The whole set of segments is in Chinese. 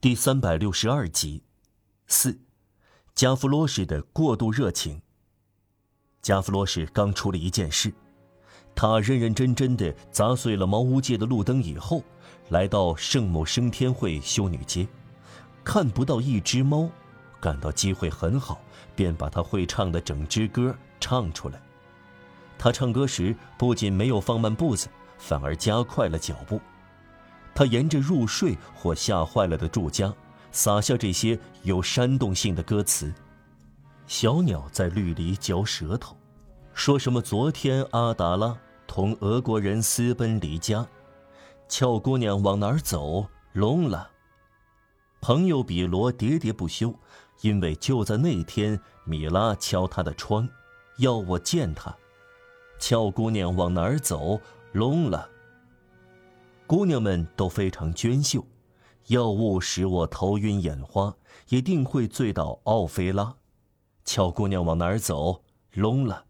第三百六十二集，四，加夫罗什的过度热情。加夫罗什刚出了一件事，他认认真真的砸碎了茅屋界的路灯以后，来到圣母升天会修女街，看不到一只猫，感到机会很好，便把他会唱的整支歌唱出来。他唱歌时不仅没有放慢步子，反而加快了脚步。他沿着入睡或吓坏了的住家，撒下这些有煽动性的歌词。小鸟在绿篱嚼舌头，说什么昨天阿达拉同俄国人私奔离家，俏姑娘往哪儿走？聋了。朋友比罗喋喋不休，因为就在那天，米拉敲他的窗，要我见他。俏姑娘往哪儿走？聋了。姑娘们都非常娟秀，药物使我头晕眼花，一定会醉倒奥菲拉。俏姑娘往哪儿走？聋了。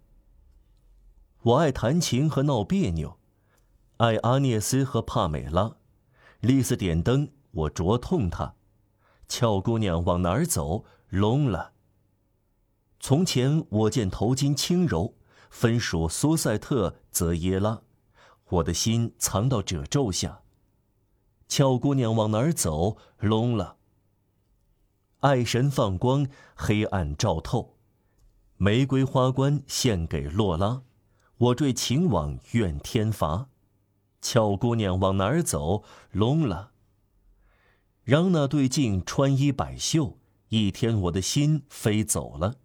我爱弹琴和闹别扭，爱阿涅斯和帕美拉。丽丝点灯，我灼痛她。俏姑娘往哪儿走？聋了。从前我见头巾轻柔，分属苏塞特泽耶拉。我的心藏到褶皱下。俏姑娘往哪儿走？聋了。爱神放光，黑暗照透。玫瑰花冠献给洛拉。我坠情网，怨天罚。俏姑娘往哪儿走？聋了。让那对镜穿衣摆袖。一天我的心飞走了，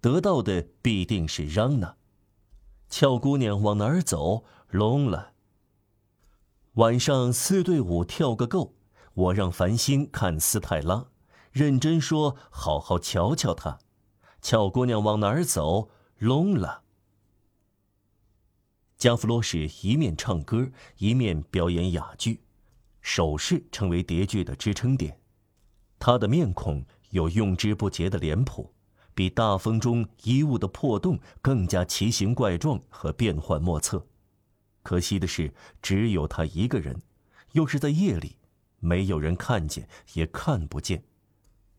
得到的必定是让那。俏姑娘往哪儿走？聋了。晚上四对五跳个够，我让繁星看斯泰拉，认真说，好好瞧瞧她。俏姑娘往哪儿走？聋了。加弗罗什一面唱歌，一面表演哑剧，手势成为叠剧的支撑点。他的面孔有用之不竭的脸谱，比大风中衣物的破洞更加奇形怪状和变幻莫测。可惜的是，只有他一个人，又是在夜里，没有人看见，也看不见。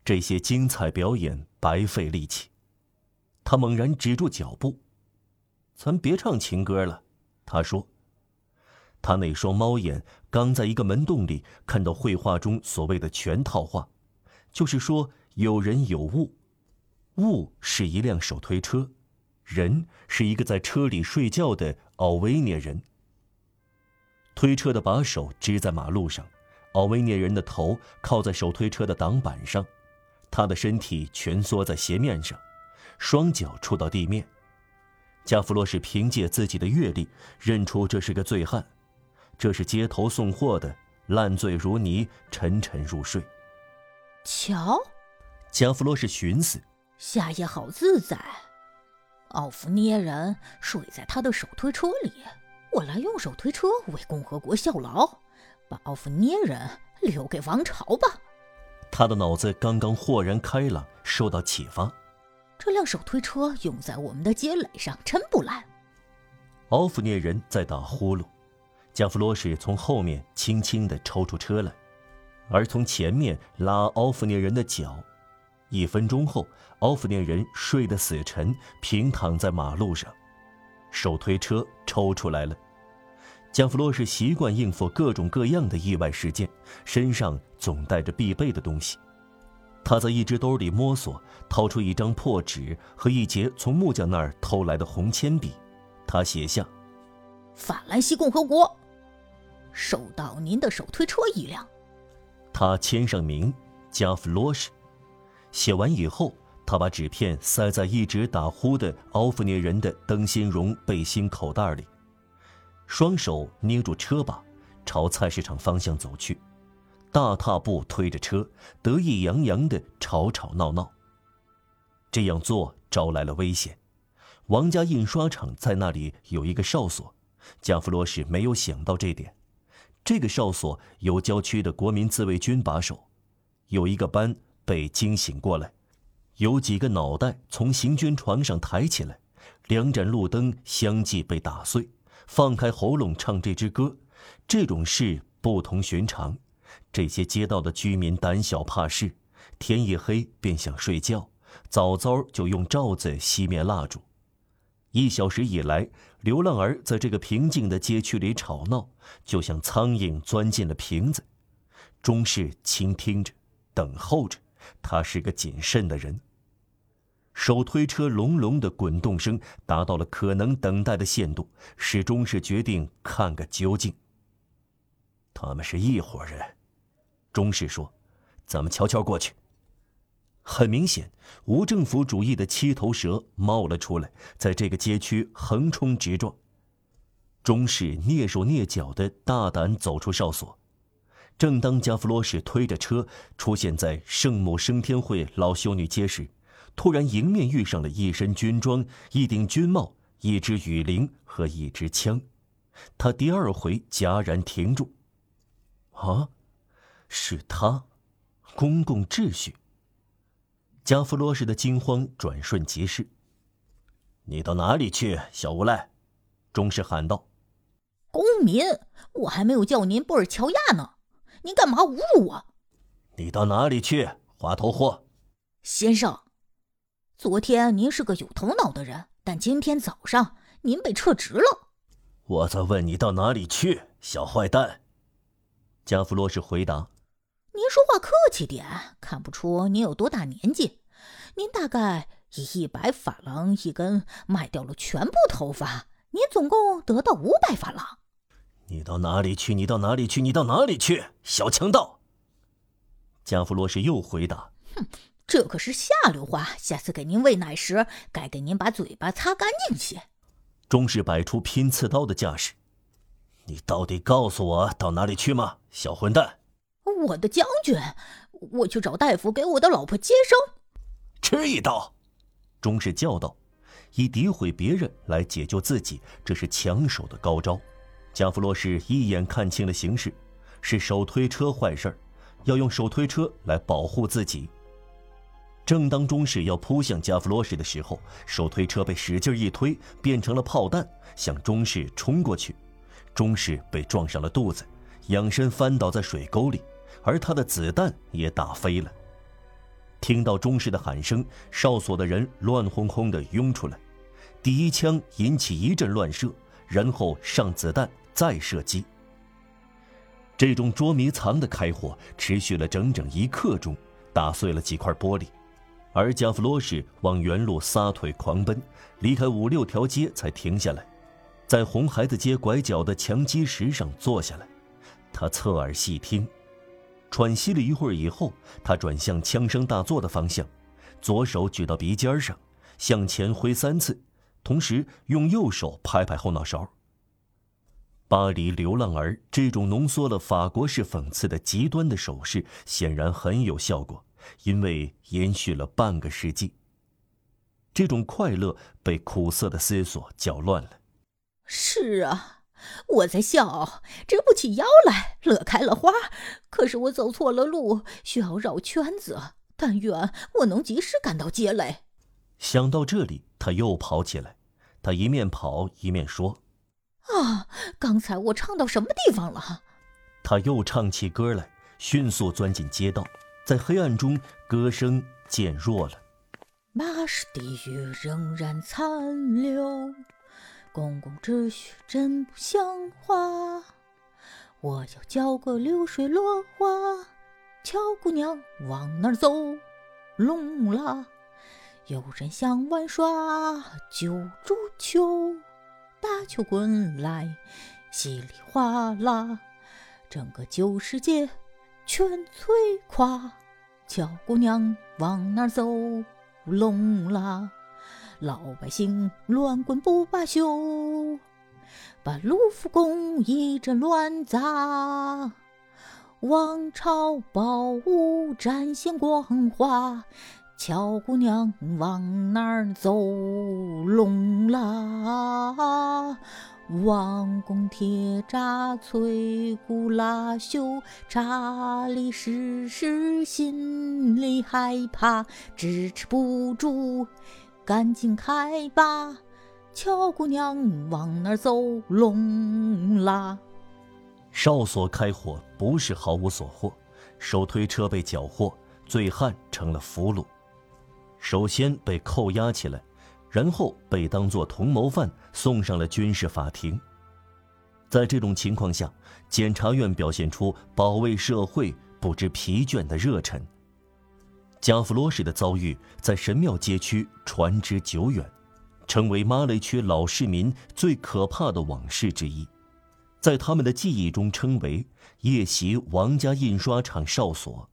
这些精彩表演白费力气。他猛然止住脚步：“咱别唱情歌了。”他说。他那双猫眼刚在一个门洞里看到绘画中所谓的全套画，就是说有人有物，物是一辆手推车，人是一个在车里睡觉的奥维涅人。推车的把手支在马路上，奥维涅人的头靠在手推车的挡板上，他的身体蜷缩在斜面上，双脚触到地面。加弗洛是凭借自己的阅历认出这是个醉汉，这是街头送货的，烂醉如泥，沉沉入睡。瞧，加弗洛是寻思，夏夜好自在，奥弗涅人睡在他的手推车里。我来用手推车为共和国效劳，把奥夫涅人留给王朝吧。他的脑子刚刚豁然开朗，受到启发。这辆手推车用在我们的街垒上真不赖。奥夫涅人在打呼噜，加弗罗什从后面轻轻地抽出车来，而从前面拉奥夫涅人的脚。一分钟后，奥夫涅人睡得死沉，平躺在马路上，手推车抽出来了。加弗洛是习惯应付各种各样的意外事件，身上总带着必备的东西。他在一只兜里摸索，掏出一张破纸和一截从木匠那儿偷来的红铅笔。他写下：“法兰西共和国，收到您的手推车一辆。”他签上名，加弗洛什。写完以后，他把纸片塞在一直打呼的奥弗涅人的灯芯绒背心口袋里。双手捏住车把，朝菜市场方向走去，大踏步推着车，得意洋洋地吵吵闹闹。这样做招来了危险。王家印刷厂在那里有一个哨所，加弗罗什没有想到这点。这个哨所由郊区的国民自卫军把守。有一个班被惊醒过来，有几个脑袋从行军床上抬起来，两盏路灯相继被打碎。放开喉咙唱这支歌，这种事不同寻常。这些街道的居民胆小怕事，天一黑便想睡觉，早早就用罩子熄灭蜡烛。一小时以来，流浪儿在这个平静的街区里吵闹，就像苍蝇钻进了瓶子。钟氏倾听着，等候着。他是个谨慎的人。手推车隆隆的滚动声达到了可能等待的限度，使钟氏决定看个究竟。他们是一伙人，钟氏说：“咱们悄悄过去。”很明显，无政府主义的七头蛇冒了出来，在这个街区横冲直撞。钟氏蹑手蹑脚的大胆走出哨所。正当加弗罗什推着车出现在圣母升天会老修女街时，突然迎面遇上了一身军装、一顶军帽、一支雨铃和一支枪。他第二回戛然停住。啊，是他，公共秩序。加弗罗什的惊慌转瞬即逝。你到哪里去，小无赖？钟氏喊道。公民，我还没有叫您布尔乔亚呢。您干嘛侮辱我？你到哪里去，滑头货？先生，昨天您是个有头脑的人，但今天早上您被撤职了。我在问你到哪里去，小坏蛋。加弗洛什回答：“您说话客气点，看不出您有多大年纪。您大概以一百法郎一根卖掉了全部头发，您总共得到五百法郎。”你到哪里去？你到哪里去？你到哪里去？小强盗！加弗罗什又回答：“哼，这可是下流话，下次给您喂奶时，该给您把嘴巴擦干净些。”钟氏摆出拼刺刀的架势：“你到底告诉我到哪里去吗，小混蛋？”我的将军，我去找大夫给我的老婆接生。吃一刀！钟氏叫道：“以诋毁别人来解救自己，这是抢手的高招。”加弗洛什一眼看清了形势，是手推车坏事，要用手推车来保护自己。正当钟氏要扑向加弗洛什的时候，手推车被使劲一推，变成了炮弹，向钟氏冲过去。钟氏被撞上了肚子，仰身翻倒在水沟里，而他的子弹也打飞了。听到钟氏的喊声，哨所的人乱哄哄地拥出来，第一枪引起一阵乱射，然后上子弹。再射击。这种捉迷藏的开火持续了整整一刻钟，打碎了几块玻璃，而加弗罗什往原路撒腿狂奔，离开五六条街才停下来，在红孩子街拐角的墙基石上坐下来。他侧耳细听，喘息了一会儿以后，他转向枪声大作的方向，左手举到鼻尖上，向前挥三次，同时用右手拍拍后脑勺。巴黎流浪儿这种浓缩了法国式讽刺的极端的手势，显然很有效果，因为延续了半个世纪。这种快乐被苦涩的思索搅乱了。是啊，我在笑，直不起腰来，乐开了花。可是我走错了路，需要绕圈子。但愿我能及时赶到街垒。想到这里，他又跑起来。他一面跑一面说。啊！刚才我唱到什么地方了？他又唱起歌来，迅速钻进街道，在黑暗中，歌声渐弱了。马氏地狱仍然残留，公共秩序真不像话。我要叫个流水落花，俏姑娘往哪儿走？聋啦！有人想玩耍，救足球。大球滚来，稀里哗啦，整个旧世界全摧垮。小姑娘往哪走？聋啦！老百姓乱滚不罢休，把卢浮宫一阵乱砸。王朝宝物展现光华。乔姑娘往哪儿走？聋啦！王宫铁闸摧枯拉朽，查理时时心里害怕，支持不住，赶紧开吧！乔姑娘往哪儿走？聋啦！哨所开火不是毫无所获，手推车被缴获，醉汉成了俘虏，首先被扣押起来，然后被当作同谋犯送上了军事法庭。在这种情况下，检察院表现出保卫社会不知疲倦的热忱。加夫罗什的遭遇在神庙街区传之久远，成为马累区老市民最可怕的往事之一，在他们的记忆中称为“夜袭王家印刷厂哨所”。